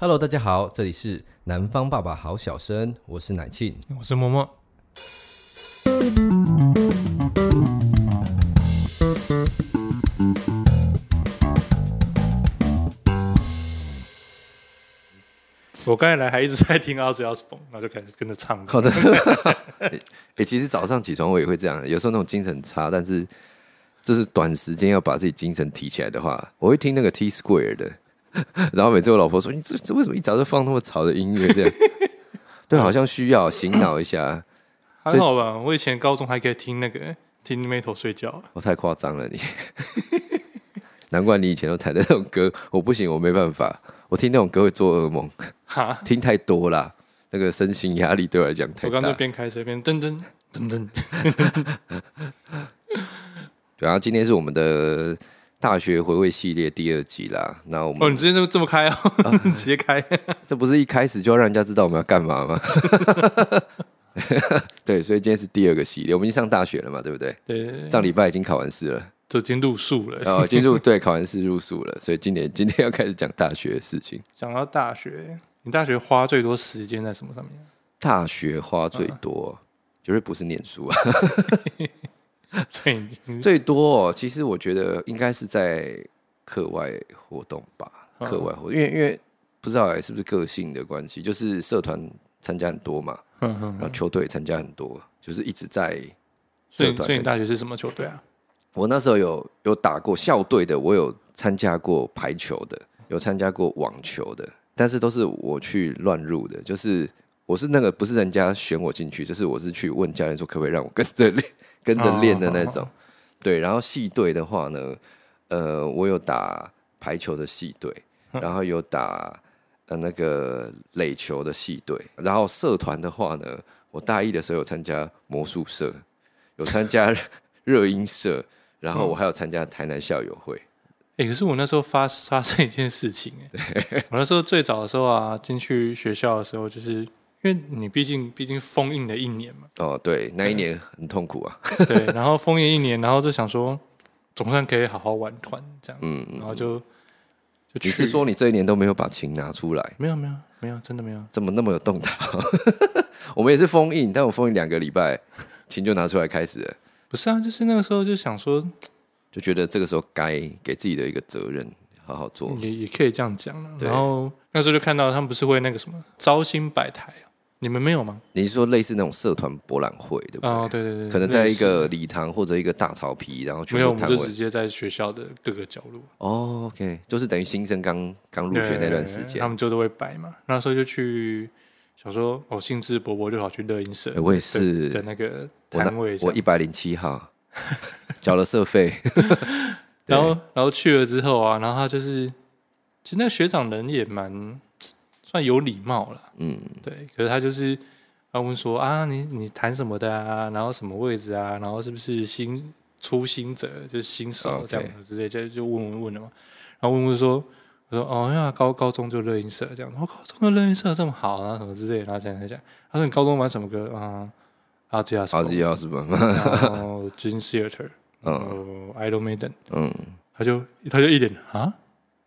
Hello，大家好，这里是南方爸爸好小生，我是奶庆，我是默默。我刚才来还一直在听 Ozzy Osbourne，然后就开始跟着唱。好的，哎，其实早上起床我也会这样，有时候那种精神差，但是就是短时间要把自己精神提起来的话，我会听那个 T Square 的。然后每次我老婆说：“你这这为什么一早就放那么吵的音乐？”这样，对，好像需要醒脑一下。还好吧，我以前高中还可以听那个听 Metal 睡觉。我太夸张了你，难怪你以前都弹的那种歌，我不行，我没办法，我听那种歌会做噩梦。哈，听太多了，那个身心压力对我来讲太大。我刚才边开车边噔噔噔噔。对，啊今天是我们的。大学回味系列第二集啦，那我们哦，你直接就这么开哦，啊、直接开，这不是一开始就要让人家知道我们要干嘛吗？对，所以今天是第二个系列，我们已经上大学了嘛，对不对？对，对，对，上礼拜已经考完试了，就已经入宿了，哦，进入对，考完试入宿了，所以今年今天要开始讲大学的事情。讲到大学，你大学花最多时间在什么上面？大学花最多，绝对不是念书啊。最最多哦，其实我觉得应该是在课外活动吧。课外活动，因为因为不知道哎，是不是个性的关系，就是社团参加很多嘛，然后球队参加很多，就是一直在社团。所以你大学是什么球队啊？我那时候有有打过校队的，我有参加过排球的，有参加过网球的，但是都是我去乱入的，就是我是那个不是人家选我进去，就是我是去问教练说可不可以让我跟着练。跟着练的那种，对。然后系队的话呢，呃，我有打排球的系队，然后有打呃那个垒球的系队。然后社团的话呢，我大一的时候有参加魔术社，有参加 热音社，然后我还有参加台南校友会。哎，可是我那时候发发生一件事情，哎，我那时候最早的时候啊，进去学校的时候就是。因为你毕竟毕竟封印了一年嘛，哦，对，那一年很痛苦啊。对，然后封印一年，然后就想说，总算可以好好玩团这样，嗯，然后就就去。你是说你这一年都没有把琴拿出来？没有，没有，没有，真的没有。怎么那么有动态？我们也是封印，但我封印两个礼拜，琴就拿出来开始了。不是啊，就是那个时候就想说，就觉得这个时候该给自己的一个责任。好好做，也也可以这样讲。然后那时候就看到他们不是会那个什么招新摆台啊？你们没有吗？你是说类似那种社团博览会，对不对？哦，对对对，可能在一个礼堂或者一个大草皮，然后全部没有，我们就直接在学校的各个角落。哦，OK，就是等于新生刚刚入学那段时间，他们就都会摆嘛。那时候就去想说，哦，兴致勃勃就跑去乐音社，我也是的那个摊位，我一百零七号 缴了社费。然后，然后去了之后啊，然后他就是，其实那个学长人也蛮算有礼貌了，嗯，对。可是他就是他问说啊，你你弹什么的啊？然后什么位置啊？然后是不是新初心者，就是新手这样子之类就就问问问了嘛。然后问问说，我说哦，因为高高中就乐音社这样，我高中的乐音社这么好啊，什么之类的。然后这样讲，他说你高中玩什么歌啊？阿吉亚斯，阿吉亚斯吧，然后 Dream Theater。嗯，Idol Maiden，嗯，他就他就一脸啊，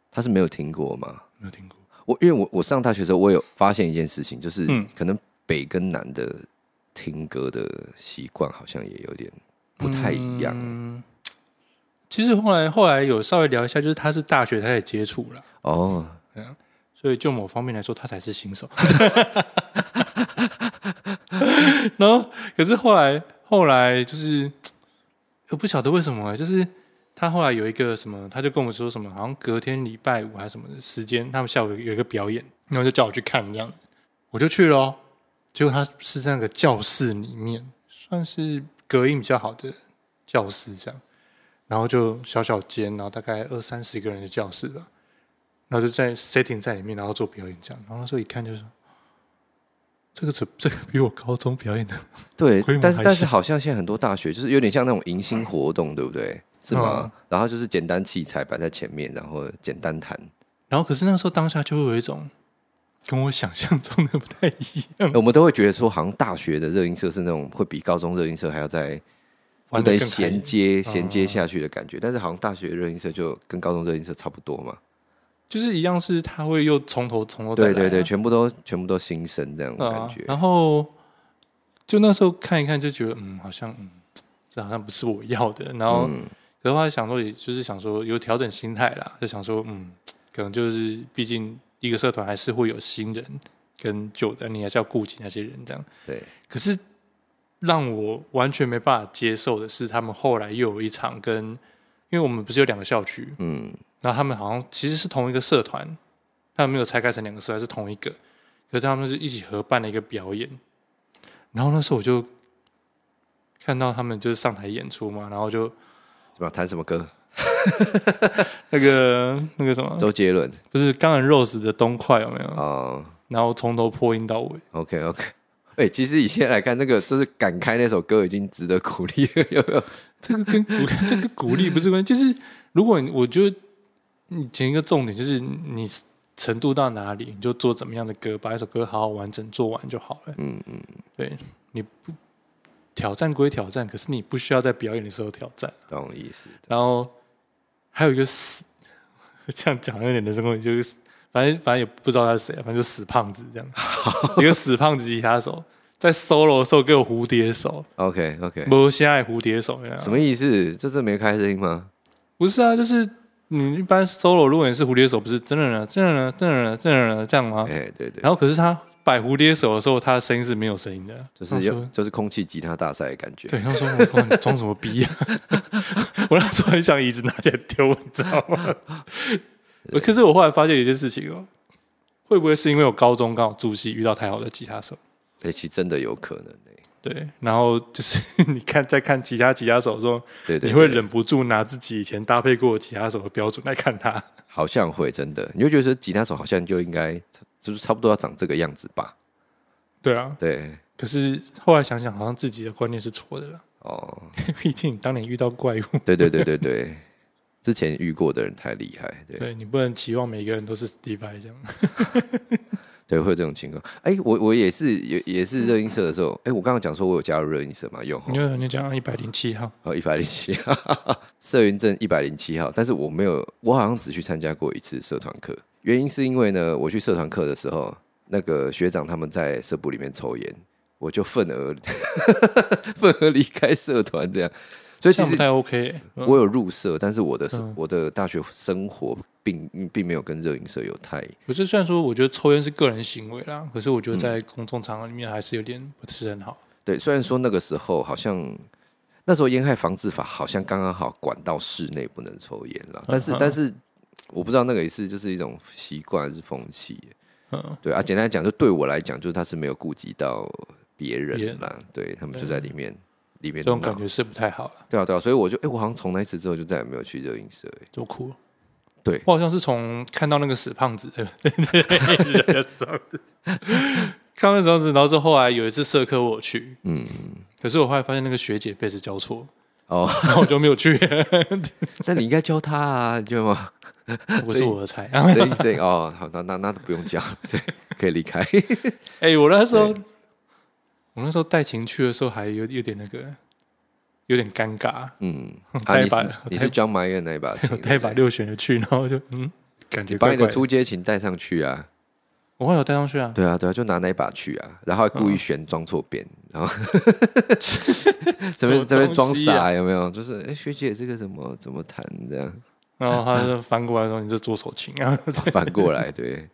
他是没有听过吗？没有听过。我因为我我上大学的时候，我有发现一件事情，就是可能北跟南的听歌的习惯好像也有点不太一样。嗯，其实后来后来有稍微聊一下，就是他是大学才接触了哦，所以就某方面来说，他才是新手。然后可是后来后来就是。我不晓得为什么、欸，就是他后来有一个什么，他就跟我说什么，好像隔天礼拜五还是什么的时间，他们下午有有一个表演，然后就叫我去看，这样我就去了。结果他是在那个教室里面，算是隔音比较好的教室，这样，然后就小小间，然后大概二三十个人的教室吧，然后就在 setting 在里面，然后做表演这样，然后那时候一看就是。这个这这个比我高中表演的对，但是但是好像现在很多大学就是有点像那种迎新活动，对不对？是吗？嗯、然后就是简单器材摆在前面，然后简单弹。然后可是那个时候当下就会有一种跟我想象中的不太一样。我们都会觉得说，好像大学的热音社是那种会比高中热音社还要再不得衔接衔接下去的感觉。但是好像大学热音社就跟高中热音社差不多嘛。就是一样是他会又从头从头、啊、对对对，全部都全部都新生这样的感觉、啊。然后就那时候看一看，就觉得嗯，好像嗯，这好像不是我要的。然后，嗯、然后后来想说，也就是想说有调整心态啦，就想说嗯，可能就是毕竟一个社团还是会有新人跟旧的，你还是要顾及那些人这样。对。可是让我完全没办法接受的是，他们后来又有一场跟，因为我们不是有两个校区，嗯。然后他们好像其实是同一个社团，他们没有拆开成两个社团，是同一个。可是他们是一起合办了一个表演。然后那时候我就看到他们就是上台演出嘛，然后就什么弹什么歌，那个那个什么周杰伦，不是 Guns N' Roses 的东快有没有？哦。然后从头破音到尾。OK OK。哎，其实以现在来看，那个就是敢开那首歌已经值得鼓励了，有没有？这个跟鼓这个鼓励不是关系，就是如果我觉得。你前一个重点就是你程度到哪里，你就做怎么样的歌，把一首歌好好完整做完就好了。嗯嗯，对，你不挑战归挑战，可是你不需要在表演的时候挑战，懂我意思。然后还有一个死，这样讲有点的，什么就是反正反正也不知道他是谁，反正就死胖子这样，一个死胖子吉他手在 solo 的时候给我蝴蝶手。OK OK，不现在蝴蝶手什么意思？这是没开声音吗？不是啊，就是。你一般 solo 如果你是蝴蝶手，不是真的呢，真的呢，真的呢，真的呢，这样吗？哎，对对。然后可是他摆蝴蝶手的时候，他的声音是没有声音的，就是有，就是空气吉他大赛的感觉。对，他说我你装什么逼啊？我那时候很想椅子拿起来丢，你知道吗？可是我后来发现一件事情哦，会不会是因为我高中刚好住戏遇到太好的吉他手？对，其实真的有可能。对，然后就是 你看，在看其他吉他手的时候，对，对，对，你会忍不住拿自己以前搭配过的吉他手的标准来看他。好像会真的，你就觉得吉他手好像就应该就是差不多要长这个样子吧？对啊，对。可是后来想想，好像自己的观念是错的了。哦，毕竟你当年遇到怪物。对对对对对，之前遇过的人太厉害。对，对你不能期望每个人都是 Steve 这样。对，会有这种情况。哎，我我也是，也也是热音社的时候。哎，我刚刚讲说我有加入热音社嘛？有。你有，你讲一百零七号。哦，一百零七号，社云镇一百零七号。但是我没有，我好像只去参加过一次社团课。原因是因为呢，我去社团课的时候，那个学长他们在社部里面抽烟，我就愤而 愤而离开社团这样。所以其实不太 OK，我有入社，但是我的我的大学生活并并没有跟热音社有太。可是虽然说我觉得抽烟是个人行为啦，可是我觉得在公众场合里面还是有点不是很好。对，虽然说那个时候好像那时候烟害防治法好像刚刚好管到室内不能抽烟了，但是但是我不知道那个也是就是一种习惯还是风气。嗯，对啊，简单来讲，就对我来讲，就是他是没有顾及到别人啦，对他们就在里面。里面这种感觉是不太好了，对啊对啊，所以我就哎、欸，我好像从那一次之后就再也没有去热映社，哎，就哭了。对，我好像是从看到那个死胖子，对看那时候子，然后是后来有一次社科我去，嗯，可是我后来发现那个学姐被子交错，哦，那我就没有去。那你应该教他啊，你知道吗？不是我的菜，对对哦，好，那那那都不用教，对，可以离开。哎、欸，我那时候。我那时候带琴去的时候，还有有点那个，有点尴尬。嗯，带一把，你是装埋怨那一把琴，带一把六弦的去，然后就嗯，感觉把你的初阶琴带上去啊。我会有带上去啊。对啊，对啊，就拿那一把去啊，然后故意旋装错边，然后 这边这边装傻有没有？就是哎，学姐这个怎么怎么弹这样？然后他就翻过来说：“你这左手琴啊。”反过来对。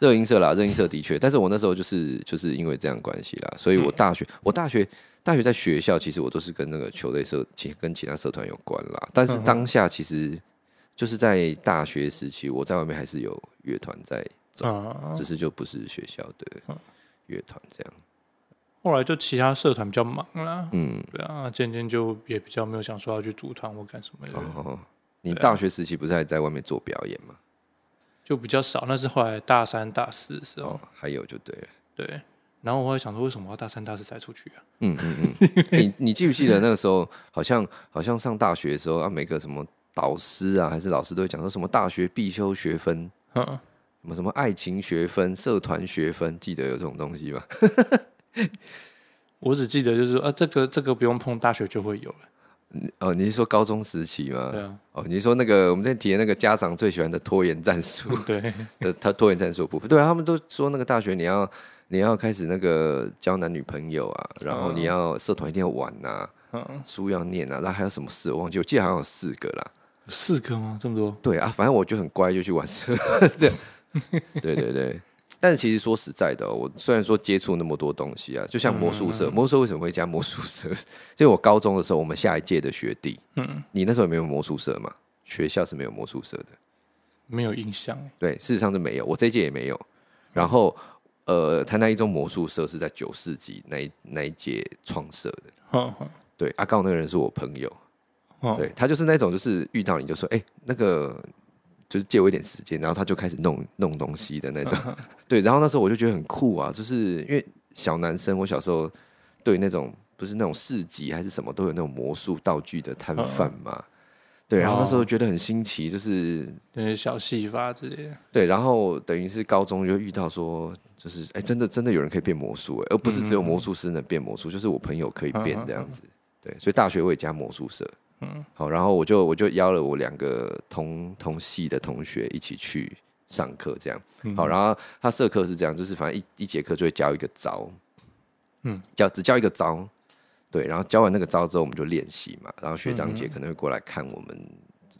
热音社啦，热音社的确，但是我那时候就是就是因为这样关系啦，所以我大学、嗯、我大学大学在学校，其实我都是跟那个球队社其跟其他社团有关啦。但是当下其实就是在大学时期，我在外面还是有乐团在走，嗯、只是就不是学校的乐团这样。后来就其他社团比较忙啦，嗯，对啊，渐渐就也比较没有想说要去组团或干什么的。哦，你大学时期不是还在外面做表演吗？就比较少，那是后来大三、大四的时候，哦、还有就对了，对。然后我会想说，为什么要大三、大四才出去啊？嗯嗯嗯。你你记不记得那个时候，好像好像上大学的时候啊，每个什么导师啊，还是老师都会讲说什么大学必修学分，嗯，什么什么爱情学分、社团学分，记得有这种东西吗？我只记得就是说啊，这个这个不用碰，大学就会有了。哦，你是说高中时期吗？对啊。哦，你是说那个我们在提的那个家长最喜欢的拖延战术？对，呃，他拖延战术部分，对啊，他们都说那个大学你要你要开始那个交男女朋友啊，然后你要社团一定要玩呐、啊，嗯，书要念啊，然后还有什么事我忘记，我记得好像有四个啦。四个吗？这么多？对啊，反正我就很乖，就去玩社这样。对对对。但是其实说实在的、哦，我虽然说接触那么多东西啊，就像魔术社，魔术社为什么会加魔术社？就我高中的时候，我们下一届的学弟，嗯，你那时候有没有魔术社嘛？学校是没有魔术社的，没有印象。对，事实上是没有，我这一届也没有。然后，呃，台南一中魔术社是在九世纪那一那一届创设的。嗯嗯、对，阿、啊、告那个人是我朋友，嗯、对他就是那种，就是遇到你就说，哎、欸，那个。就是借我一点时间，然后他就开始弄弄东西的那种，对。然后那时候我就觉得很酷啊，就是因为小男生，我小时候对那种不是那种市集还是什么，都有那种魔术道具的摊贩嘛，对。然后那时候觉得很新奇，就是那些小戏法之类的。对，然后等于是高中就遇到说，就是哎，真的真的有人可以变魔术，而不是只有魔术师能变魔术，就是我朋友可以变这样子。对，所以大学我也加魔术社。嗯，好，然后我就我就邀了我两个同同系的同学一起去上课，这样。好，然后他社课是这样，就是反正一一节课就会教一个招，嗯，教只教一个招，对，然后教完那个招之后，我们就练习嘛，然后学长姐可能会过来看我们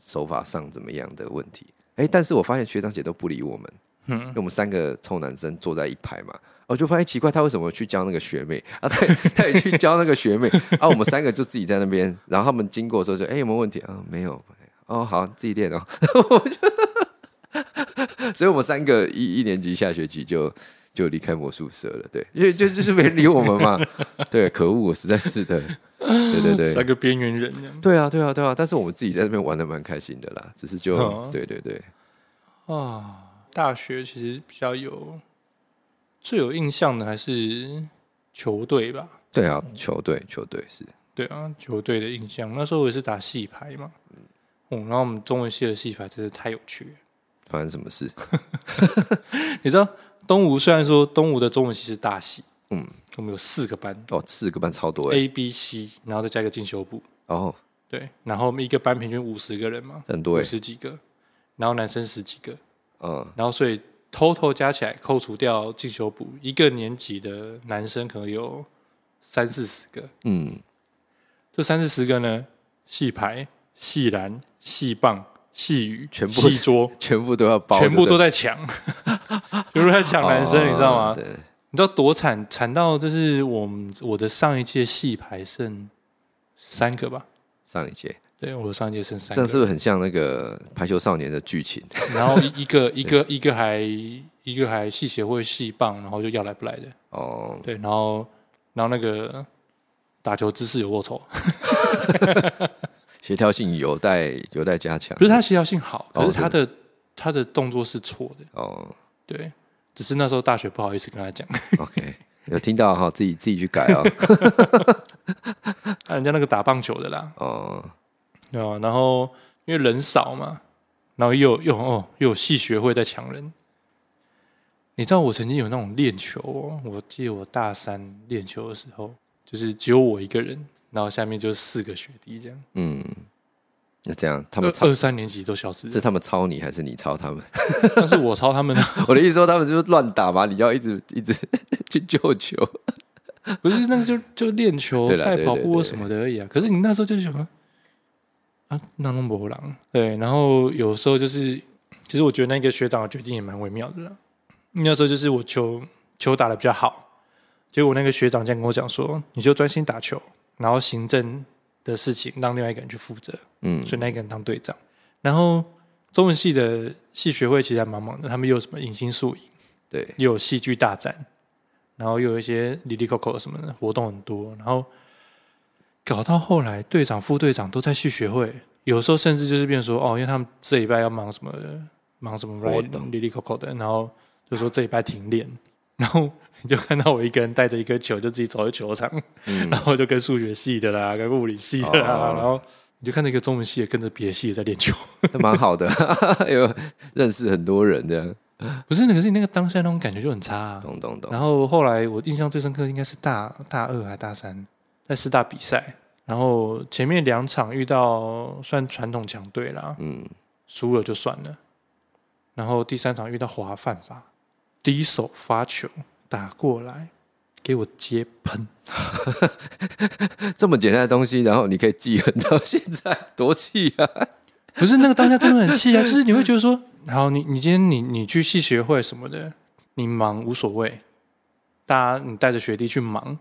手法上怎么样的问题。哎，但是我发现学长姐都不理我们，嗯，因为我们三个臭男生坐在一排嘛。我就发现奇怪，他为什么去教那个学妹啊？他他也去教那个学妹啊？我们三个就自己在那边，然后他们经过的时候就哎、欸、有没有问题啊？没有哦，好自己练哦。所以，我们三个一一年级下学期就就离开魔术社了。对，因为就就是没人理我们嘛。对，可恶，实在是的。对对对，三个边缘人。对啊，对啊，对啊。但是我们自己在那边玩的蛮开心的啦。只是就、哦、对对对啊，大学其实比较有。最有印象的还是球队吧？对啊，球队，球队是。对啊，球队的印象。那时候我也是打戏牌嘛，嗯，然后我们中文系的戏牌真是太有趣了。发生什么事？你知道东吴虽然说东吴的中文系是大系，嗯，我们有四个班哦，四个班超多，A、B、C，然后再加一个进修部。哦，对，然后我们一个班平均五十个人嘛，很多，五十几个，然后男生十几个，嗯，然后所以。偷偷加起来，扣除掉进修部，一个年级的男生可能有三四十个。嗯，这三四十个呢，戏牌、戏篮、戏棒、戏羽，全部戏桌，全部都要包，全部都在抢，全部在抢男生，你知道吗？你知道多惨？惨到就是我们我的上一届戏牌剩三个吧？上一届。对，我的上一届剩三个，这是不是很像那个排球少年的剧情？然后一个一个 一个还一个还系协会系棒，然后就要来不来的哦。对，然后然后那个打球姿势有够丑，协调性有待有待加强。不是他协调性好，可是他的他的动作是错的哦。对，只是那时候大学不好意思跟他讲。OK，有听到哈，自己自己去改啊。人家那个打棒球的啦。哦。对啊，然后因为人少嘛，然后又又哦又有戏学会在抢人。你知道我曾经有那种练球哦，我记得我大三练球的时候，就是只有我一个人，然后下面就是四个学弟这样。嗯，那这样他们二三年级都消失，是他们抄你还是你抄他们？但是我抄他们。我的意思说他们就是乱打嘛，你要一直一直 去救球。不是，那就就练球、带跑步什么的而已啊。可是你那时候就是什么？啊，那弄不狼对，然后有时候就是，其实我觉得那个学长的决定也蛮微妙的啦。那时候就是我球球打的比较好，结果那个学长这样跟我讲说：“你就专心打球，然后行政的事情让另外一个人去负责。”嗯，所以那个人当队长。然后中文系的系学会其实还蛮忙的，他们又有什么迎新宿营，对，又有戏剧大战，然后又有一些李丽 Coco 什么的活动很多，然后。搞到后来，队长、副队长都在去学会，有时候甚至就是变成说，哦，因为他们这礼拜要忙什么，忙什么活动，哩哩扣扣的，然后就说这礼拜停练，然后你就看到我一个人带着一颗球，就自己走在球场，嗯、然后就跟数学系的啦，跟物理系的啦，哦、然后你就看到一个中文系的跟着别的系的在练球，都蛮好的，有认识很多人这样。不是，可是你那个当下那种感觉就很差，啊，懂懂懂。然后后来我印象最深刻应该是大大二还大三。在四大比赛，然然后前面两场遇到算传统强队啦，嗯，输了就算了。然后第三场遇到华犯法，第一手发球打过来，给我接喷，这么简单的东西，然后你可以记恨到现在，多气啊！不是那个当下真的很气啊，就是你会觉得说，好，你你今天你你去系学会什么的，你忙无所谓，大家你带着学弟去忙，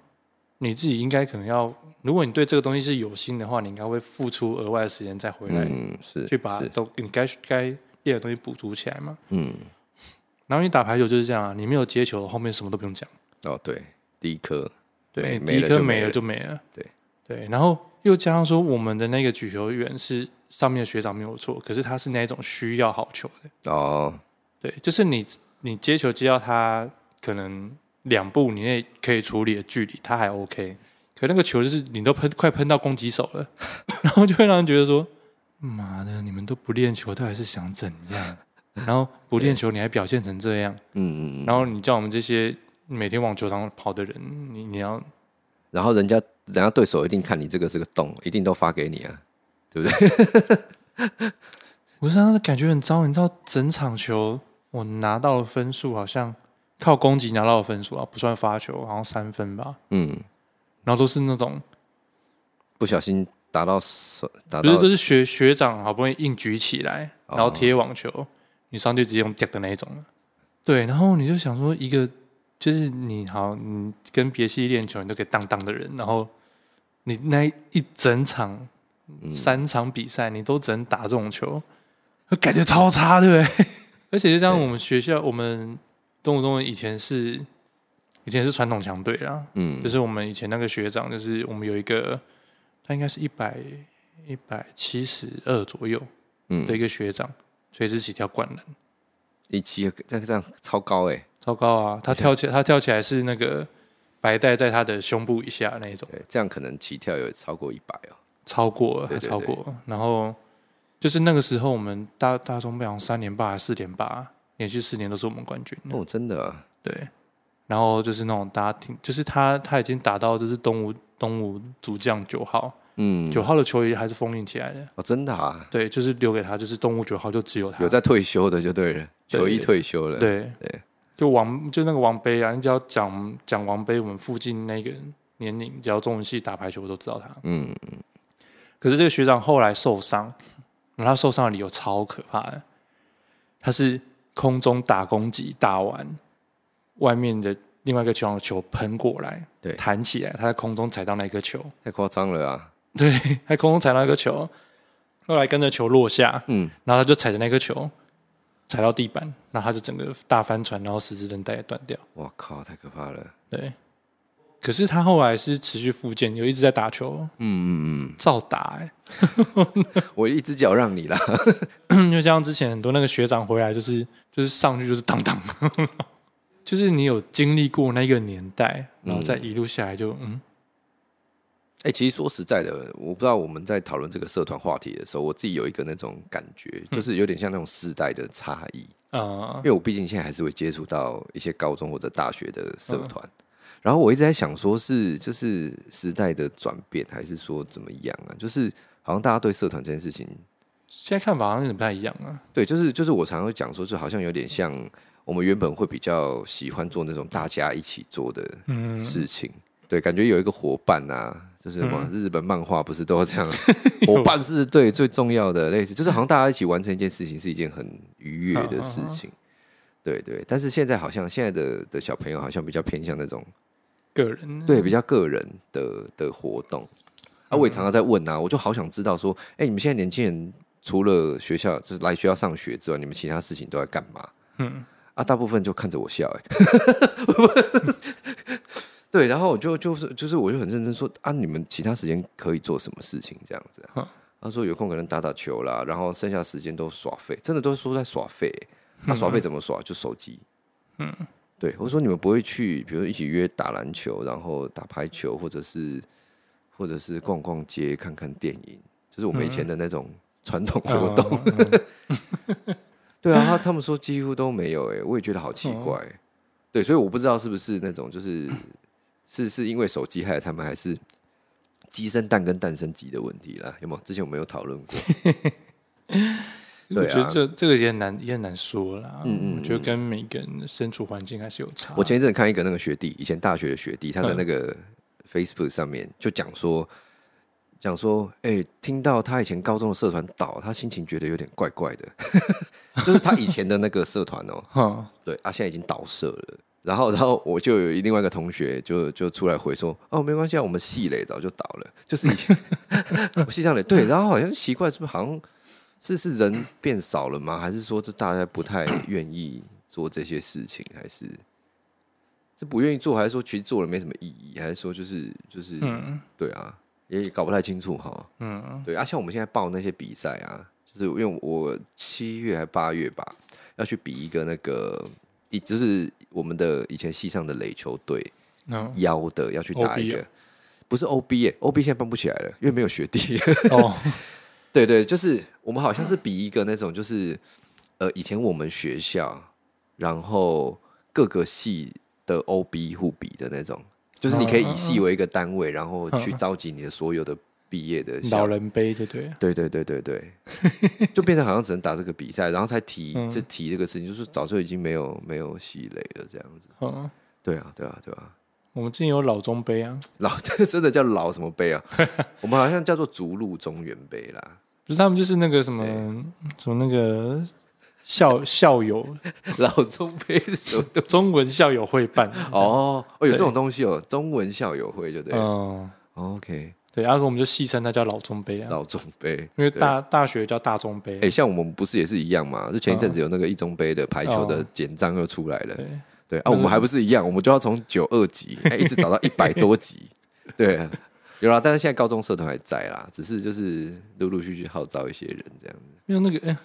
你自己应该可能要，如果你对这个东西是有心的话，你应该会付出额外的时间再回来，嗯，是去把都你该该。练的东西补足起来嘛，嗯，然后你打排球就是这样啊，你没有接球，后面什么都不用讲。哦，对，第一颗，对，第一颗没了就没了，对对。然后又加上说，我们的那个举球员是上面的学长没有错，可是他是那种需要好球的哦，对，就是你你接球接到他可能两步你那可以处理的距离，他还 OK，可那个球就是你都喷快喷到攻击手了，然后就会让人觉得说。妈的！你们都不练球，他还是想怎样？然后不练球，你还表现成这样？嗯嗯。然后你叫我们这些每天往球场跑的人，你你要，然后人家人家对手一定看你这个是个洞，一定都发给你啊，对不对？我是当时感觉很糟，你知道，整场球我拿到的分数好像靠攻击拿到的分数啊，不算发球，好像三分吧。嗯。然后都是那种不小心。打到手，打到不是，这是学学长好不容易硬举起来，然后贴网球，哦、你上去直接用掉的那一种。对，然后你就想说，一个就是你好，你跟别系练球，你都可以当当的人，然后你那一整场、嗯、三场比赛，你都只能打这种球，感觉超差，对不对？而且就像我们学校，我们东吴中文以前是以前是传统强队啦，嗯，就是我们以前那个学长，就是我们有一个。他应该是一百一百七十二左右，嗯，的一个学长，随时起跳灌篮，一七这个这样超高哎，超高啊！他跳起来，他跳起来是那个白带在他的胸部以下那一种，对，这样可能起跳有超过一百哦，超过超过。然后就是那个时候，我们大大中培养三连霸、四连霸，连续四年都是我们冠军哦，真的啊，对。然后就是那种大家听，就是他他已经打到就是东吴东吴主将九号，嗯，九号的球衣还是封印起来的哦，真的啊，对，就是留给他，就是东吴九号就只有他有在退休的就对了，球衣退休了，对对，对就王就那个王杯啊，你只要讲讲王杯，我们附近那个年龄，只要中文系打排球，我都知道他，嗯嗯，可是这个学长后来受伤，然后他受伤的理由超可怕的，他是空中打攻击打完。外面的另外一个球场球喷过来，对，弹起来，他在空中踩到那颗球，太夸张了啊！对，在空中踩到一个球，后来跟着球落下，嗯，然后他就踩着那颗球踩到地板，然后他就整个大翻船，然后十字韧带也断掉。哇靠，太可怕了！对，可是他后来是持续复健，有一直在打球，嗯嗯嗯，照打哎、欸，我一只脚让你啦，就像之前很多那个学长回来，就是就是上去就是当当。就是你有经历过那个年代，然后再一路下来就嗯，哎、欸，其实说实在的，我不知道我们在讨论这个社团话题的时候，我自己有一个那种感觉，就是有点像那种世代的差异。啊。嗯、因为我毕竟现在还是会接触到一些高中或者大学的社团，嗯、然后我一直在想，说是就是时代的转变，还是说怎么样啊？就是好像大家对社团这件事情，现在看法好像有点不太一样啊。对，就是就是我常常会讲说，就好像有点像。我们原本会比较喜欢做那种大家一起做的事情，嗯、对，感觉有一个伙伴啊，就是什么日本漫画不是都这样？嗯、伙伴是对最重要的，类似就是好像大家一起完成一件事情是一件很愉悦的事情，对对。但是现在好像现在的的小朋友好像比较偏向那种个人，对，比较个人的的活动。啊，我也常常在问啊，我就好想知道说，哎，你们现在年轻人除了学校就是来学校上学之外，你们其他事情都在干嘛？嗯。啊，大部分就看着我笑，哎，对，然后我就就是就是，我就很认真说啊，你们其他时间可以做什么事情？这样子，他说有空可能打打球啦，然后剩下时间都耍废，真的都是说在耍废。那耍废怎么耍？就手机。嗯，对，我说你们不会去，比如一起约打篮球，然后打排球，或者是或者是逛逛街、看看电影，就是我们以前的那种传统活动。对啊，他他们说几乎都没有哎，我也觉得好奇怪。哦、对，所以我不知道是不是那种就是是是因为手机害了他们，还是鸡生蛋跟蛋生鸡的问题啦，有没有？之前我们有讨论过。我觉得这这个也很难也很难说啦。嗯嗯，我觉得跟每个人的身处环境还是有差。我前一阵看一个那个学弟，以前大学的学弟，他在那个 Facebook 上面就讲说，讲说，哎、欸，听到他以前高中的社团倒，他心情觉得有点怪怪的。就是他以前的那个社团哦、喔，对，啊，现在已经倒社了。然后，然后我就有另外一个同学就就出来回说，哦，没关系啊，我们系垒早就倒了，就是以前 我系上垒对，然后好像奇怪，是不是好像？是是人变少了吗？还是说这大家不太愿意做这些事情？还是是不愿意做？还是说其实做了没什么意义？还是说就是就是、嗯、对啊，也搞不太清楚哈。嗯，对啊，像我们现在报那些比赛啊，就是因为我七月还八月吧，要去比一个那个，一就是我们的以前系上的垒球队，邀的要去打一个，不是 OB 耶，OB 现在办不起来了，因为没有学弟。哦。对对，就是我们好像是比一个那种，就是呃，以前我们学校，然后各个系的 OB 互比的那种，就是你可以以系为一个单位，然后去召集你的所有的毕业的老人杯，对对？对对对对对，就变成好像只能打这个比赛，然后才提这提这个事情，就是早就已经没有没有系垒了这样子。嗯，对啊对啊对啊，我们之前有老中杯啊，老 这个真的叫老什么杯啊？我们好像叫做逐鹿中原杯啦。不是他们就是那个什么、欸、什么那个校校友 老中杯什么 中文校友会办哦哦有这种东西哦中文校友会就对嗯。OK 对然后我们就戏称它叫老中杯啊老中杯因为大大学叫大中杯哎、欸、像我们不是也是一样嘛？就前一阵子有那个一中杯的排球的简章又出来了对对啊我们还不是一样我们就要从九二级哎一直找到一百多级对 有啦，但是现在高中社团还在啦，只是就是陆陆续续号召一些人这样子。因为那个，哎、欸，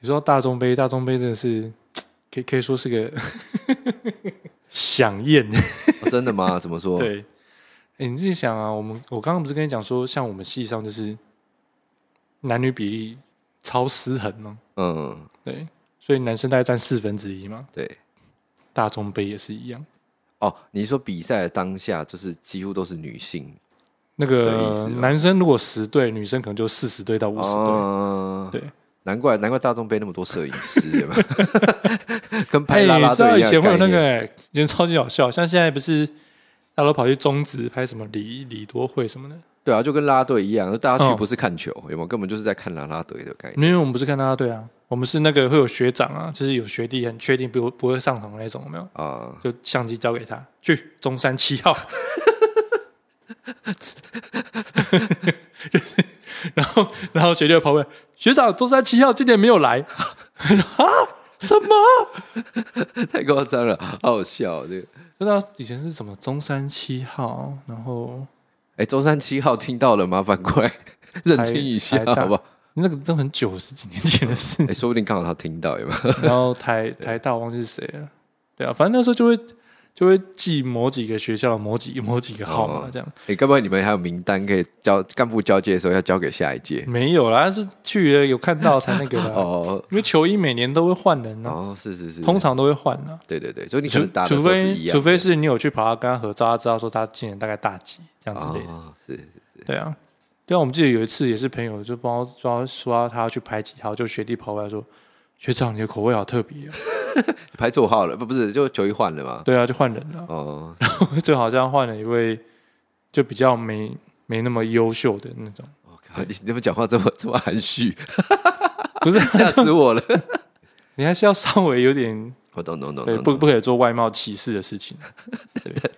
你说大中杯，大中杯真的是可以可以说是个 饗宴、哦，真的吗？怎么说？对，哎、欸，你自己想啊，我们我刚刚不是跟你讲说，像我们系上就是男女比例超失衡吗？嗯，对，所以男生大概占四分之一嘛。对，大中杯也是一样。哦，你说比赛的当下就是几乎都是女性。那个男生如果十队，女生可能就四十队到五十队。哦，对，难怪难怪大众杯那么多摄影师？跟拍拉拉队一样。以前会有那个，以前超级好笑，像现在不是大家都跑去中职拍什么李李多会什么的？对啊，就跟啦啦队一样，大家去不是看球，有没有？根本就是在看拉拉队的概念。因为我们不是看拉拉队啊，我们是那个会有学长啊，就是有学弟很确定不不会上场的那种，有没有？啊，就相机交给他去中山七号。就是，然后，然后学弟跑过来，学长，中山七号今年没有来。啊？什么？太夸张了，好好笑。这个，不知道以前是什么中山七号，然后，哎，中山七号听到了，麻烦过来认清一下，好不好？那个都很久，十几年前的事。哎，说不定刚好他听到，有没有？然后台台大忘记是谁了。对啊，反正那时候就会。就会记某几个学校的某几某几个号码这样。哎，该不会你们还有名单可以交干部交接的时候要交给下一届？没有啦，是去了有看到才那个的 哦。因为球衣每年都会换人呢。哦，是是是，通常都会换的。对对对，所以你可能打的时候是一样。除非是你有去跑他跟他合照，他知道说他今年大概大几这样之类的。是是是，对啊。对啊，我们记得有一次也是朋友就帮抓说他要去排几号，就学弟跑过来说：“学长，你的口味好特别。”排错号了，不不是就球衣换了嘛？对啊，就换人了。哦，然后就好像换了一位，就比较没没那么优秀的那种。你怎么讲话这么这么含蓄？不是吓死我了！你还是要稍微有点，我懂懂懂，对，不不可以做外貌歧视的事情。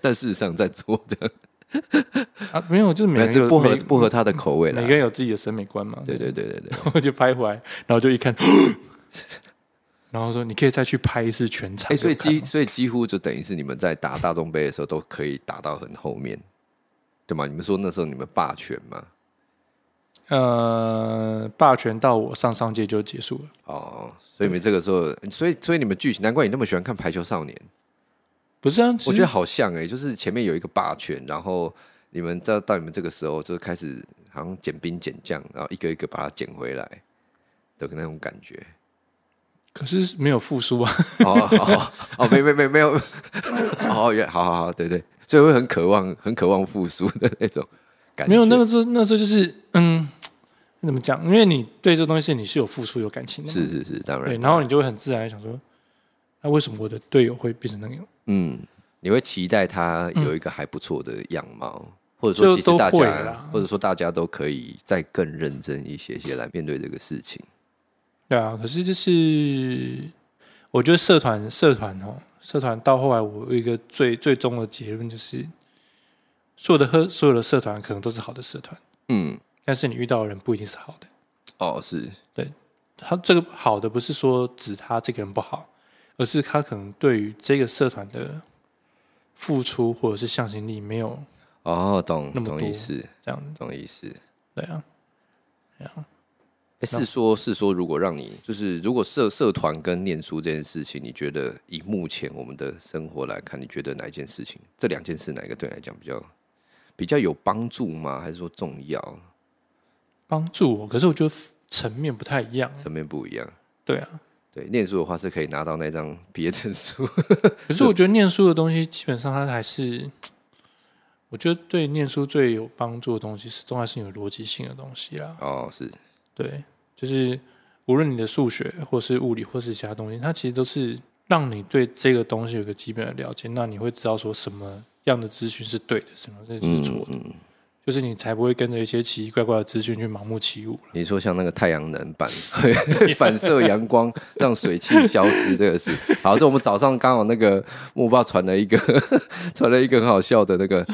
但事实上在做的 啊，没有，就是每个人不合不合他的口味了。每个人有自己的审美观嘛。对对对对对，我就拍回来，然后就一看。然后说，你可以再去拍一次全场。哎，所以几所以几乎就等于是你们在打大中杯的时候都可以打到很后面，对吗？你们说那时候你们霸权吗？呃，霸权到我上上届就结束了。哦，所以你们这个时候，所以所以你们剧情，难怪你那么喜欢看《排球少年》。不是啊，我觉得好像哎、欸，就是前面有一个霸权，然后你们到到你们这个时候就开始好像减兵减将，然后一个一个把它捡回来的那种感觉。可是没有复苏啊！哦哦哦，没没没没有，哦，好好好，对对，所以会很渴望很渴望复苏的那种感觉。没有那个时候，那时候就是嗯，怎么讲？因为你对这东西你是有付出、有感情的，是是是，当然。对，然后你就会很自然想说，那、啊、为什么我的队友会变成那个样？嗯，你会期待他有一个还不错的样貌，嗯、或者说其实大家，或者说大家都可以再更认真一些些来面对这个事情。对啊，可是就是我觉得社团社团哦，社团到后来我有一个最最终的结论就是，所有的和所有的社团可能都是好的社团，嗯，但是你遇到的人不一定是好的。哦，是对，他这个好的不是说指他这个人不好，而是他可能对于这个社团的付出或者是向心力没有哦，懂那么多懂意思，这样子懂意思，对啊，对啊。是说，是说，如果让你就是，如果社社团跟念书这件事情，你觉得以目前我们的生活来看，你觉得哪一件事情，这两件事哪一个对你来讲比较比较有帮助吗？还是说重要？帮助我，可是我觉得层面不太一样，层面不一样。对啊，对，念书的话是可以拿到那张毕业证书，可是我觉得念书的东西基本上它还是，我觉得对念书最有帮助的东西是，重要是有逻辑性的东西啦。哦，是。对，就是无论你的数学，或是物理，或是其他东西，它其实都是让你对这个东西有个基本的了解，那你会知道说什么样的资讯是对的，什么是错的，嗯嗯、就是你才不会跟着一些奇奇怪怪的资讯去盲目起舞。你说像那个太阳能板 反射阳光，让水汽消失，这个是好。这我们早上刚好那个木爸传了一个 传了一个很好笑的那个，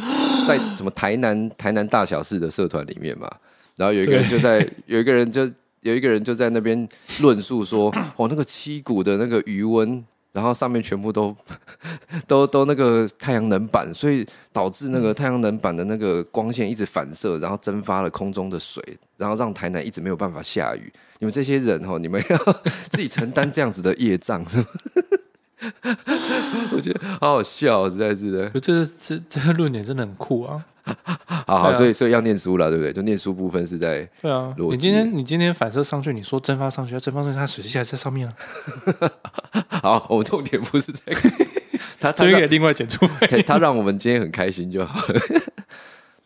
在什么台南台南大小事的社团里面嘛。然后有一个人就在，有一个人就有一个人就在那边论述说，哦，那个七股的那个余温，然后上面全部都 都都那个太阳能板，所以导致那个太阳能板的那个光线一直反射，然后蒸发了空中的水，然后让台南一直没有办法下雨。你们这些人哦，你们要 自己承担这样子的业障，是吗？我觉得好好笑，实在是的。这这这个论点真的很酷啊！好好，所以所以要念书了，对不对？就念书部分是在对啊。你今天你今天反射上去，你说蒸发上去，蒸发上去，它水汽还在上面啊。好，我们重点不是这个，他他可以另外剪出来。他让我们今天很开心就好了。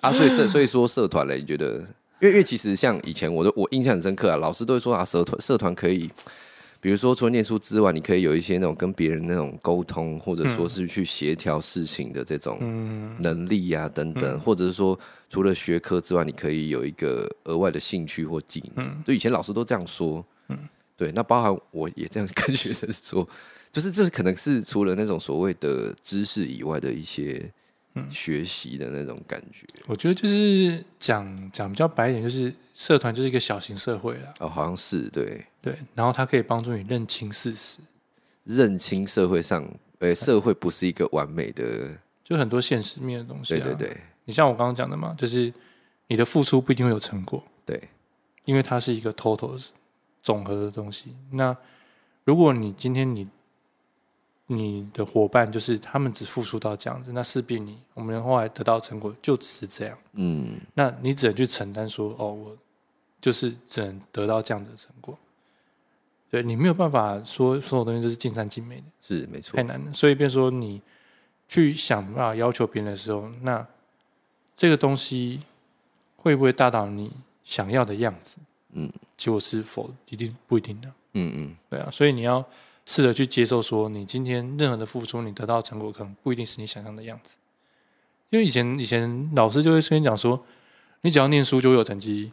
啊，所以社所以说社团嘞，你觉得？因为因为其实像以前，我都我印象很深刻啊，老师都会说啊，社团社团可以。比如说，除了念书之外，你可以有一些那种跟别人那种沟通，或者说是去协调事情的这种能力呀、啊，等等，嗯、或者是说，除了学科之外，你可以有一个额外的兴趣或技能。嗯、就以前老师都这样说，嗯，对。那包含我也这样跟学生说，就是这可能是除了那种所谓的知识以外的一些。嗯，学习的那种感觉，我觉得就是讲讲比较白一点，就是社团就是一个小型社会了。哦，好像是对对，然后它可以帮助你认清事实，认清社会上，呃，社会不是一个完美的，就很多现实面的东西。对对对，你像我刚刚讲的嘛，就是你的付出不一定会有成果，对，因为它是一个 total 总和的东西。那如果你今天你你的伙伴就是他们只付出到这样子，那势必你我们后来得到成果就只是这样。嗯，那你只能去承担说，哦，我就是只能得到这样子的成果。对，你没有办法说所有东西都是尽善尽美的，是没错，太难了。所以，变说你去想办法要求别人的时候，那这个东西会不会达到你想要的样子？嗯，结果是否一定不一定的？嗯嗯，对啊，所以你要。试着去接受，说你今天任何的付出，你得到的成果可能不一定是你想象的样子。因为以前以前老师就会跟你讲说，你只要念书就会有成绩。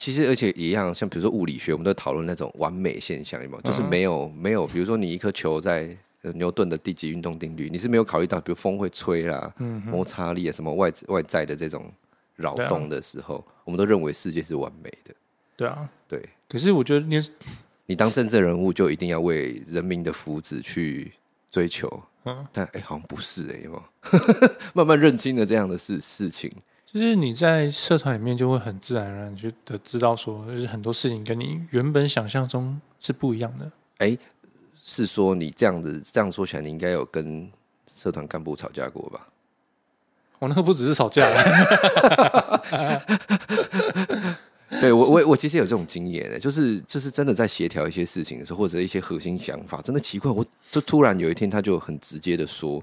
其实而且一样，像比如说物理学，我们都讨论那种完美现象，有没有？就是没有没有，比如说你一颗球在牛顿的第几运动定律，你是没有考虑到，比如风会吹啦，摩擦力啊，什么外外在的这种扰动的时候，我们都认为世界是完美的。对啊，对。可是我觉得你。你当政治人物就一定要为人民的福祉去追求，嗯，但哎、欸，好像不是哎、欸，有没有 慢慢认清了这样的事事情，就是你在社团里面就会很自然而然就的知道说，就是很多事情跟你原本想象中是不一样的。哎、欸，是说你这样子这样说起来，你应该有跟社团干部吵架过吧？我那个不只是吵架。对我我我其实有这种经验的，就是就是真的在协调一些事情的时候，或者一些核心想法，真的奇怪，我就突然有一天他就很直接的说，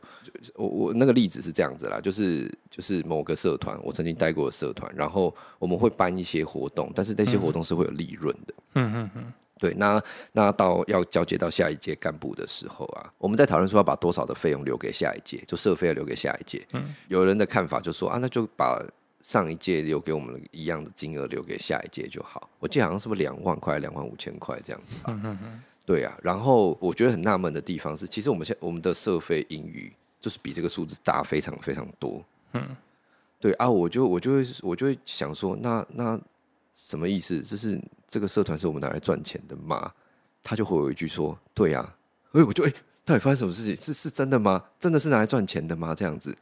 我我那个例子是这样子啦，就是就是某个社团，我曾经带过的社团，然后我们会办一些活动，但是那些活动是会有利润的，嗯嗯嗯，对，那那到要交接到下一届干部的时候啊，我们在讨论说要把多少的费用留给下一届，就社费要留给下一届，嗯，有人的看法就说啊，那就把。上一届留给我们一样的金额，留给下一届就好。我记得好像是不是两万块、两万五千块这样子吧？对啊。然后我觉得很纳闷的地方是，其实我们现我们的社费盈余就是比这个数字大非常非常多。嗯，对啊，我就我就会我就会想说，那那什么意思？就是这个社团是我们拿来赚钱的吗？他就回我一句说：“对呀。”哎，我就哎，到底发生什么事情？是是真的吗？真的是拿来赚钱的吗？这样子。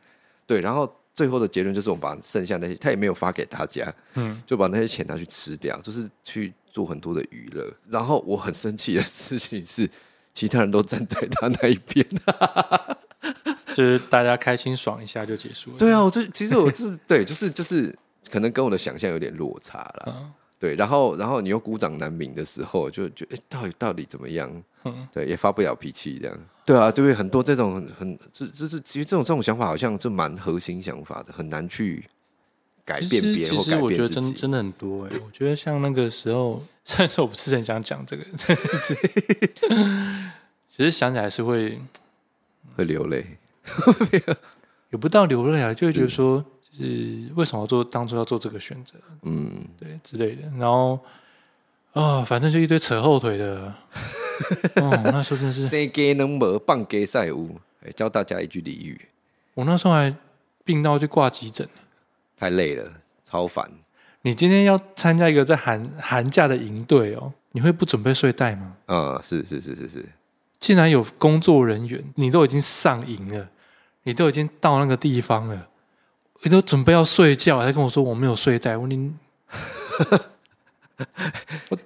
对，然后。最后的结论就是，我们把剩下那些，他也没有发给大家，嗯，就把那些钱拿去吃掉，就是去做很多的娱乐。然后我很生气的事情是，其他人都站在他那一边，就是大家开心爽一下就结束了。对啊，我就其实我是对，就是就是可能跟我的想象有点落差了。嗯对，然后，然后你又孤掌难鸣的时候，就就，哎，到底到底怎么样？嗯、对，也发不了脾气，这样。对啊，对，很多这种很，很，这这是其实这种这种想法，好像就蛮核心想法的，很难去改变别人或改变自己。我觉得真真的很多哎，我觉得像那个时候，虽然说我不是很想讲这个，其实想起来是会会流泪，也不到流泪啊，就会觉得说。是为什么做当初要做这个选择？嗯，对之类的。然后啊、哦，反正就一堆扯后腿的。哦，那时候真是谁给能磨棒给赛乌，教大家一句俚语。我那时候还病到去挂急诊，太累了，超烦。你今天要参加一个在寒寒假的营队哦，你会不准备睡袋吗？嗯，是是是是是。竟然有工作人员，你都已经上营了，你都已经到那个地方了。你都准备要睡觉，还跟我说我没有睡袋。我你，我，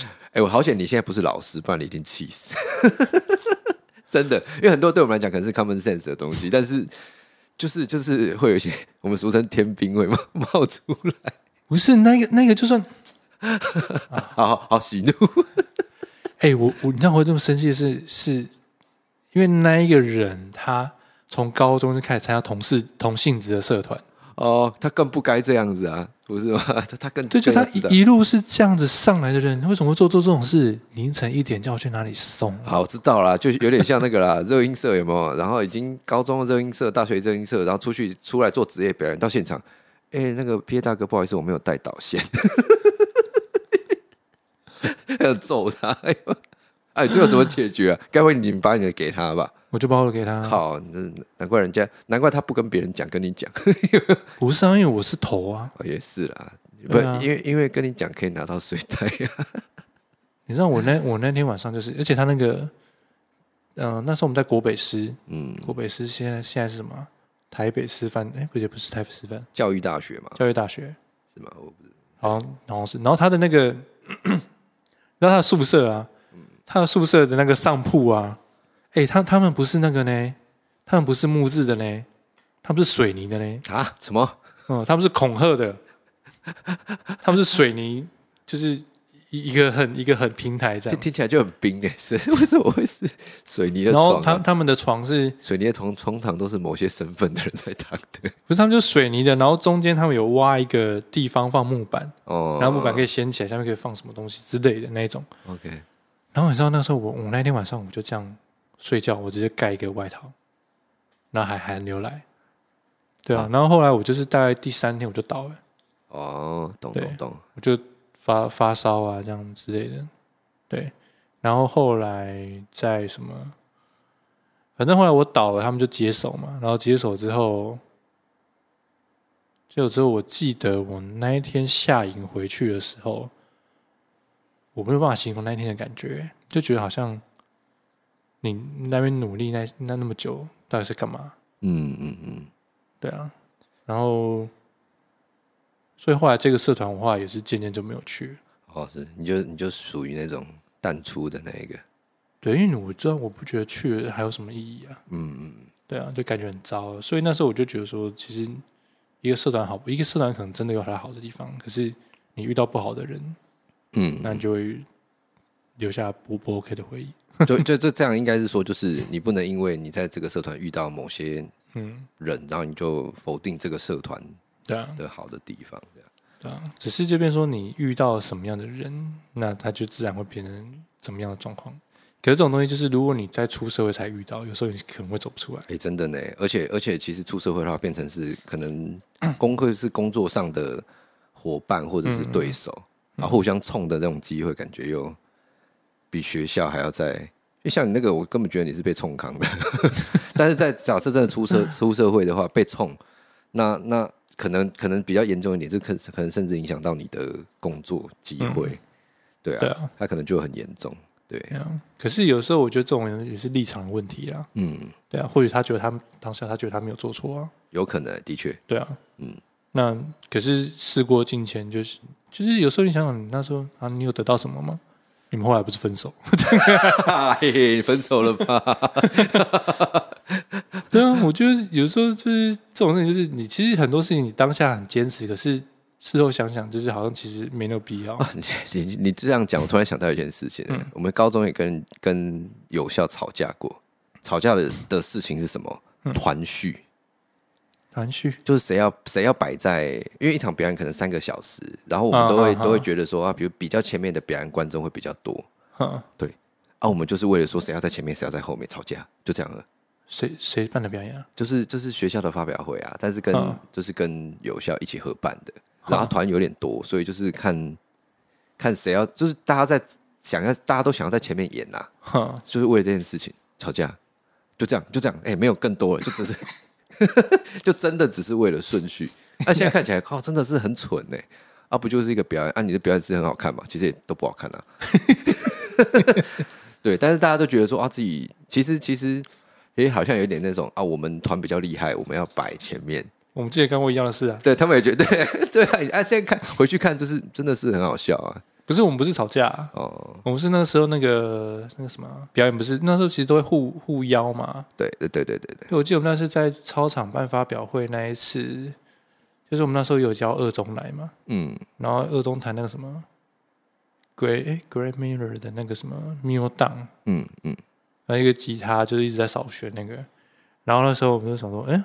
哎、欸，我好险！你现在不是老师，不然你一定气死。真的，因为很多对我们来讲可能是 common sense 的东西，但是就是就是会有一些我们俗称天兵会冒冒出来。不是那个那个，就算 好好好喜怒。哎、欸，我我你知道我这么生气的是，是因为那一个人他。从高中就开始参加同事同性质的社团哦，他更不该这样子啊，不是吗？他 他更对，就他一一路是这样子上来的人，为什么会做做这种事？凌晨一点叫我去哪里送？好，我知道啦，就有点像那个啦，热音社有没有？然后已经高中的热音社、大学热音社，然后出去出来做职业表演，到现场，哎、欸，那个 PA 大哥，不好意思，我没有带导线，要揍他！哎，这个怎么解决啊？该会你们把你的给他吧。我就把我的给他。好，那难怪人家，难怪他不跟别人讲，跟你讲。不是啊，因为我是头啊。也是啦，不，因为因为跟你讲可以拿到水袋呀。你知道我那我那天晚上就是，而且他那个，嗯，那时候我们在国北师，嗯，国北师现在现在是什么？台北师范？哎，不对，不是台北师范，教育大学嘛？教育大学是吗？我不是，好像好像是。然后他的那个，然后他的宿舍啊，他的宿舍的那个上铺啊。哎、欸，他他们不是那个呢，他们不是木质的呢，他们是水泥的呢。啊？什么？嗯，他们是恐吓的，他们是水泥，就是一一个很一个很平台这样，听起来就很冰哎，是为什么会是水泥的？然后他他们的床是水泥的床，通常都是某些身份的人在躺的，不是他们就水泥的，然后中间他们有挖一个地方放木板，哦，然后木板可以掀起来，下面可以放什么东西之类的那种。OK，然后你知道那时候我我那天晚上我就这样。睡觉，我直接盖一个外套，然后还寒流来，对啊，啊然后后来我就是大概第三天我就倒了，哦，懂懂懂，我就发发烧啊这样之类的，对，然后后来在什么，反正后来我倒了，他们就接手嘛，然后接手之后，接手之后，我记得我那一天下营回去的时候，我没有办法形容那一天的感觉，就觉得好像。你那边努力那那那么久，到底是干嘛？嗯嗯嗯，对啊。然后，所以后来这个社团文化也是渐渐就没有去。哦，是，你就你就属于那种淡出的那一个。对，因为我知道，我不觉得去了还有什么意义啊。嗯嗯，对啊，就感觉很糟。所以那时候我就觉得说，其实一个社团好，一个社团可能真的有它好的地方，可是你遇到不好的人，嗯，那你就会留下不不 OK 的回忆。就就这这样，应该是说，就是你不能因为你在这个社团遇到某些嗯人，然后你就否定这个社团对啊的好的地方，这样。对啊，只是这边说你遇到什么样的人，那他就自然会变成怎么样的状况。可是这种东西就是，如果你在出社会才遇到，有时候你可能会走不出来。哎、欸，真的呢，而且而且，其实出社会的话，变成是可能 工会是工作上的伙伴或者是对手，然后、互相冲的那种机会，感觉又比学校还要再。就像你那个，我根本觉得你是被冲康的，但是在假设真的出社出社会的话，被冲，那那可能可能比较严重一点，就可可能甚至影响到你的工作机会，嗯、对啊，对啊，他可能就很严重，对。可是有时候我觉得这种人也是立场的问题啊，嗯，对啊，或许他觉得他当下他觉得他没有做错啊，有可能，的确，对啊，嗯，那可是事过境迁，就是就是有时候你想想，你那时候啊，你有得到什么吗？你们后来不是分手？嘿 嘿，分手了吧？对啊，我觉得有时候就是这种事情，就是你其实很多事情你当下很坚持，可是事后想想，就是好像其实没那个必要。你你你这样讲，我突然想到一件事情。嗯，我们高中也跟跟有校吵架过，吵架的的事情是什么？团序。就是谁要谁要摆在，因为一场表演可能三个小时，然后我们都会、啊、都会觉得说啊，比如比较前面的表演观众会比较多，啊对，啊，我们就是为了说谁要在前面，谁要在后面吵架，就这样了。谁谁办的表演啊？就是就是学校的发表会啊，但是跟、啊、就是跟有校一起合办的，然后团有点多，所以就是看看谁要，就是大家在想要，大家都想要在前面演呐、啊，啊、就是为了这件事情吵架，就这样就这样，哎、欸，没有更多了，就只是。就真的只是为了顺序，那、啊、现在看起来靠，真的是很蠢呢。啊，不就是一个表演？啊，你的表演是很好看嘛？其实也都不好看啊。对，但是大家都觉得说啊，自己其实其实也好像有点那种啊，我们团比较厉害，我们要摆前面。我们之前干过一样的事啊。对他们也觉得对对啊，现在看回去看，就是真的是很好笑啊。不是我们不是吵架啊，哦，我们是那个时候那个那个什么表演，不是那时候其实都会互互邀嘛。对对对对对对。我记得我们那是在操场办发表会那一次，就是我们那时候有叫二中来嘛，嗯，然后二中弹那个什么 Great 哎 Great Miller 的那个什么 Mule Down，嗯嗯，然后一个吉他就是一直在扫弦那个，然后那时候我们就想说，哎、欸、哎、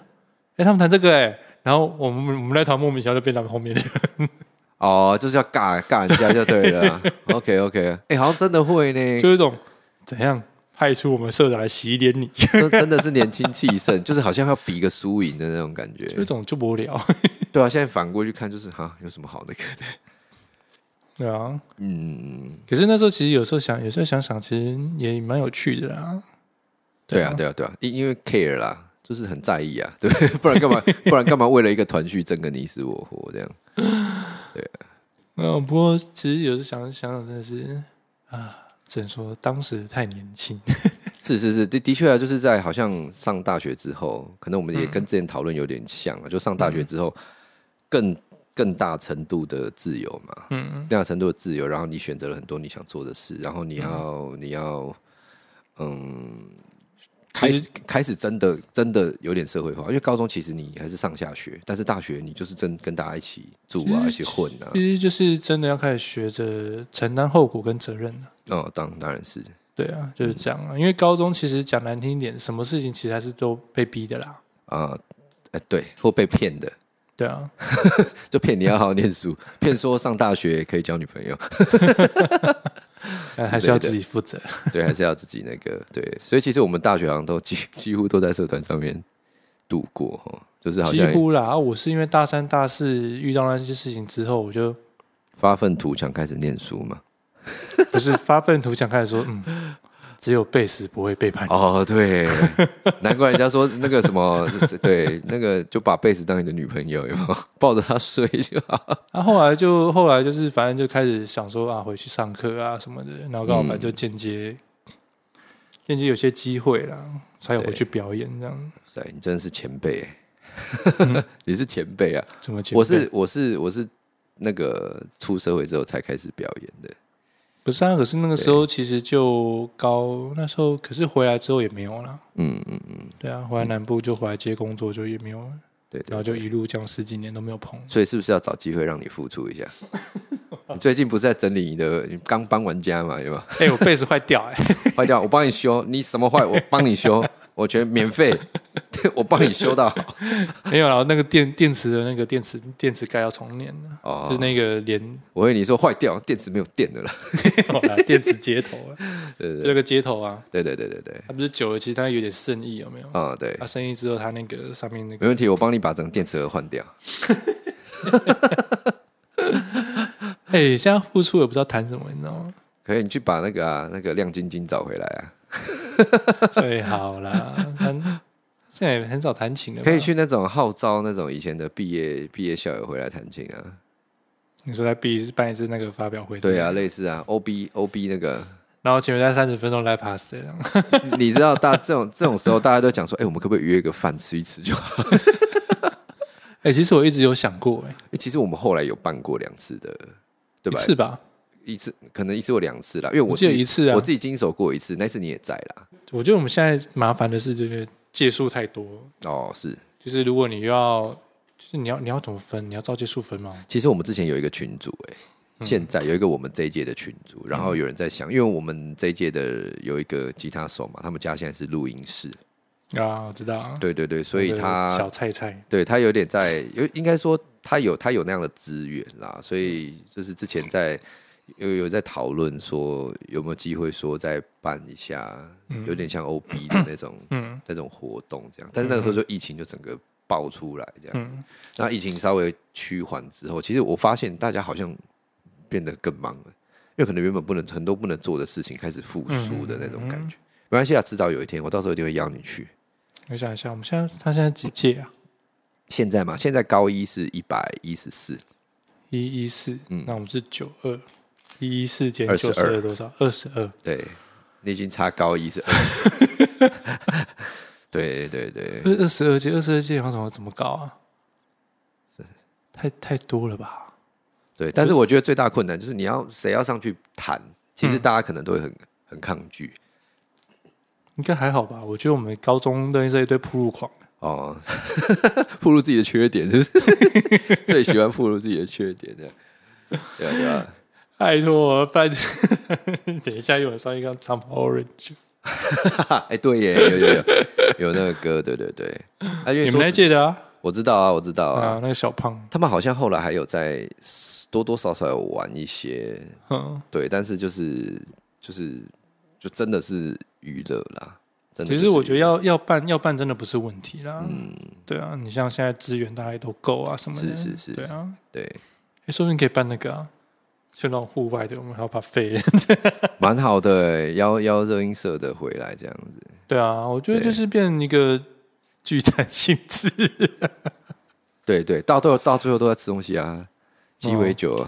欸、他们弹这个哎、欸，然后我们我们那团莫名其妙就变到后面的人。哦，就是要尬尬人家就对了。OK OK，哎、欸，好像真的会呢，就一种怎样派出我们社长来洗脸你，就真的是年轻气盛，就是好像要比个输赢的那种感觉，就一种就无聊。对啊，现在反过去看，就是哈，有什么好那个的？对啊，嗯，可是那时候其实有时候想，有时候想想，其实也蛮有趣的啦。对啊，对啊，对啊，因因为 care 啦，就是很在意啊，对，不然干嘛？不然干嘛？为了一个团聚争个你死我活这样。对，嗯，不过其实有时想想想，真的是啊，只能说当时太年轻。是是是，的的确啊，就是在好像上大学之后，可能我们也跟之前讨论有点像啊，就上大学之后更更大程度的自由嘛，嗯，更大程度的自由，然后你选择了很多你想做的事，然后你要你要嗯。开始开始真的真的有点社会化，因为高中其实你还是上下学，但是大学你就是真跟大家一起住啊，一起混啊，其实就是真的要开始学着承担后果跟责任了。哦，当当然是，对啊，就是这样啊。因为高中其实讲难听一点，什么事情其实还是都被逼的啦。啊，哎，对，或被骗的。对啊，就骗你要好好念书，骗说上大学可以交女朋友，还是要自己负责。对，还是要自己那个对。所以其实我们大学好像都几几乎都在社团上面度过哈，就是好像几乎啦。我是因为大三、大四遇到那些事情之后，我就发愤图强开始念书嘛。不是发愤图强开始说嗯。只有贝斯不会背叛你哦，对，难怪人家说那个什么，对，那个就把贝斯当你的女朋友，有没有 抱着她睡就好。啊，后来就后来就是反正就开始想说啊，回去上课啊什么的，然后刚好反正就间接间接有些机会啦，才有回去表演这样。对，你真的是前辈，嗯、你是前辈啊？什么前辈？我是我是我是那个出社会之后才开始表演的。不是啊，可是那个时候其实就高，那时候可是回来之后也没有了。嗯嗯嗯，对啊，回来南部就回来接工作就也没有了。对，然后就一路这样十几年都没有碰。所以是不是要找机会让你付出一下？你最近不是在整理你的？你刚搬完家嘛，对吧？哎、欸，我被子坏掉、欸，哎，坏掉，我帮你修。你什么坏？我帮你修，我全免费，我帮你修到好。没有了，那个电电池的那个电池电池盖要重连的，哦，就是那个连。我以为你说坏掉，电池没有电的了，电池接头了，对对，那个接头啊，对对对对对，它不是久了，其实它有点渗液，有没有？啊、哦，对，它渗液之后，它那个上面那个没问题，我帮你把整个电池盒换掉。哎、欸，现在付出也不知道谈什么，你知道吗？可以，你去把那个啊，那个亮晶晶找回来啊。最好啦，现在也很少弹琴了。可以去那种号召那种以前的毕业毕业校友回来弹琴啊。你说在毕办一次那个发表会？对啊，类似啊，O B O B 那个。然后前面在三十分钟来 pass 这样。你知道，大这种这种时候，大家都讲说，哎、欸，我们可不可以约一个饭吃一吃就好？哎、欸，其实我一直有想过、欸，哎，其实我们后来有办过两次的。对吧？一次吧，一次可能一次或两次啦，因为我，我记得一次啊，我自己经手过一次，那次你也在啦。我觉得我们现在麻烦的是，就是借数太多哦，是，就是如果你要，就是你要你要怎么分？你要照借数分吗？其实我们之前有一个群组、欸，哎、嗯，现在有一个我们这一届的群组，然后有人在想，因为我们这一届的有一个吉他手嘛，他们家现在是录音室啊，我知道，对对对，所以他小菜菜，对他有点在，有应该说他有他有那样的资源啦，所以就是之前在。有有在讨论说有没有机会说再办一下，有点像 OB 的那种、嗯、那种活动这样，但是那个时候就疫情就整个爆出来这样，嗯、那疫情稍微趋缓之后，其实我发现大家好像变得更忙了，因为可能原本不能很多不能做的事情开始复苏的那种感觉。没关系啊，迟早有一天我到时候一定会邀你去。我想一下，我们现在他现在几届啊？现在嘛，现在高一是一百一十四，一一四，嗯，那我们是九二。一四减九十二多少？二十二。对，你已经差高一是二。对对对，二十二届，二十二届，好像怎么怎么搞啊？太太多了吧？对，但是我觉得最大困难就是你要谁要上去谈，其实大家可能都会很很抗拒。应该还好吧？我觉得我们高中认识一堆暴露狂哦，暴露自己的缺点，就是最喜欢暴露自己的缺点的，对啊对啊。拜托，拜。等一下有人上一个长跑 Orange，哎，对耶，有有有有那个歌，对对对，啊，你们那届的啊，我知道啊，我知道啊，那个小胖，他们好像后来还有在多多少少有玩一些，嗯，对，但是就是就是就真的是娱乐啦，真的。其实我觉得要要办要办真的不是问题啦，嗯，对啊，你像现在资源大家都够啊，什么的，是是是，对啊，对，哎，说不定可以办那个啊。就那种户外的，我们还要把飞，蛮好的，邀邀热音社的回来这样子。对啊，我觉得就是变成一个聚餐性质。对对，到最后到最后都在吃东西啊，鸡尾酒、哦、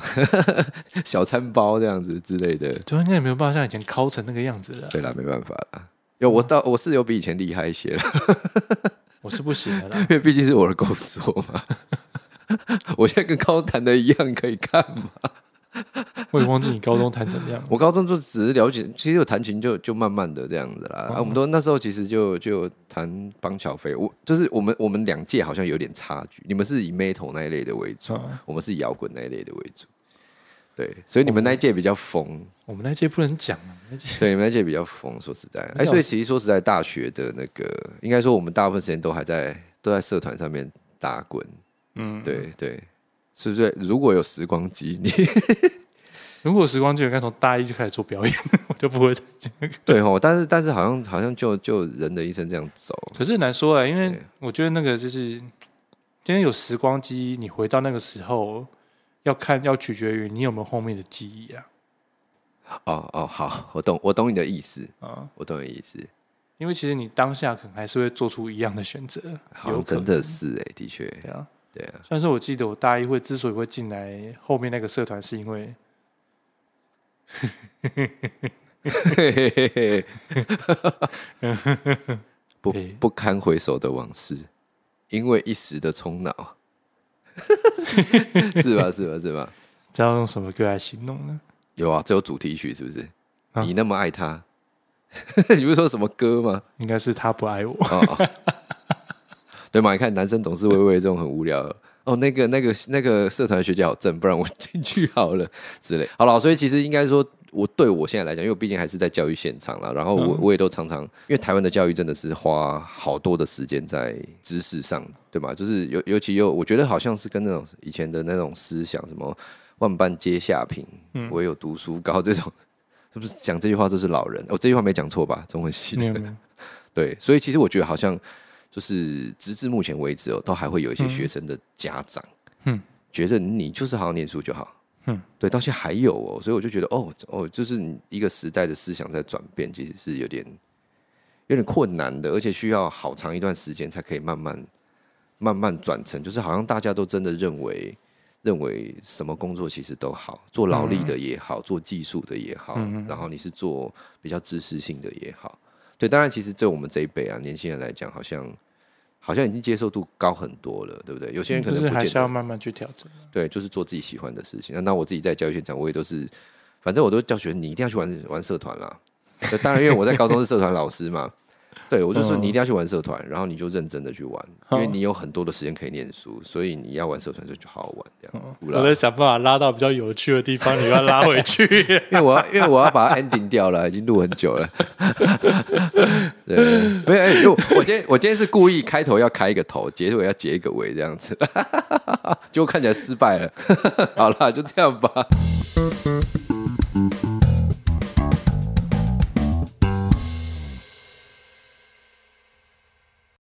小餐包这样子之类的。就应该也没有办法像以前烤成那个样子了。对啦，没办法啦，因为我到我是有比以前厉害一些了。我是不行的啦，因为毕竟是我的工作嘛。我现在跟高谈的一样，可以看吗？我也忘记你高中弹怎样。我高中就只是了解，其实有弹琴就就慢慢的这样子啦。哦、啊，我们都那时候其实就就弹邦乔飞，我就是我们我们两届好像有点差距。你们是以 metal 那一类的为主，哦、我们是以摇滚那一类的为主。对，所以你们那一届比较疯、哦。我们那届不能讲啊，那届对，你们那届比较疯。说实在，哎、欸，所以其实说实在，大学的那个，应该说我们大部分时间都还在都在社团上面打滚。嗯，对对。是不是？如果有时光机，你 如果时光机，我应该从大一就开始做表演，我就不会对哦。但是，但是好像好像就就人的一生这样走，可是很难说啊。因为我觉得那个就是，今天有时光机，你回到那个时候，要看要取决于你有没有后面的记忆啊。哦哦，好，我懂，我懂你的意思啊，我懂你的意思。因为其实你当下可能还是会做出一样的选择，好像真的是哎、欸，的确，对啊。对啊，但是我记得我大一会之所以会进来后面那个社团，是因为不不堪回首的往事，因为一时的冲脑，是吧？是吧？是吧？这要用什么歌来形容呢？有啊，这有主题曲是不是？啊、你那么爱他，你不是说什么歌吗？应该是他不爱我。对嘛？你看男生总是会为这种很无聊、哦，那个那个那个社团学姐好正，不然我 进去好了之类。好了，所以其实应该说，我对我现在来讲，因为我毕竟还是在教育现场了，然后我我也都常常，因为台湾的教育真的是花好多的时间在知识上，对吗？就是尤尤其又我觉得好像是跟那种以前的那种思想，什么万般皆下品，唯有读书高这种，是不是讲这句话都是老人？我、哦、这句话没讲错吧？中文系的，对，所以其实我觉得好像。就是直至目前为止哦，都还会有一些学生的家长，嗯，觉得你就是好好念书就好，嗯，对，到现在还有哦，所以我就觉得哦哦，就是一个时代的思想在转变，其实是有点有点困难的，而且需要好长一段时间才可以慢慢慢慢转成，就是好像大家都真的认为认为什么工作其实都好，做劳力的也好，做技术的也好，然后你是做比较知识性的也好，对，当然其实对我们这一辈啊年轻人来讲，好像。好像已经接受度高很多了，对不对？有些人可能不还是要慢慢去调整。对，就是做自己喜欢的事情。那我自己在教育现场，我也都是，反正我都教学生，你一定要去玩玩社团啦。当然，因为我在高中是社团老师嘛。对，我就说你一定要去玩社团，然后你就认真的去玩，因为你有很多的时间可以念书，所以你要玩社团就就好好玩这样。我在想办法拉到比较有趣的地方，你要拉回去，因为我要因为我要把它 ending 掉了，已经录很久了。对，没有，哎，就我今天我今天是故意开头要开一个头，结尾要结一个尾这样子，结果看起来失败了。好了，就这样吧。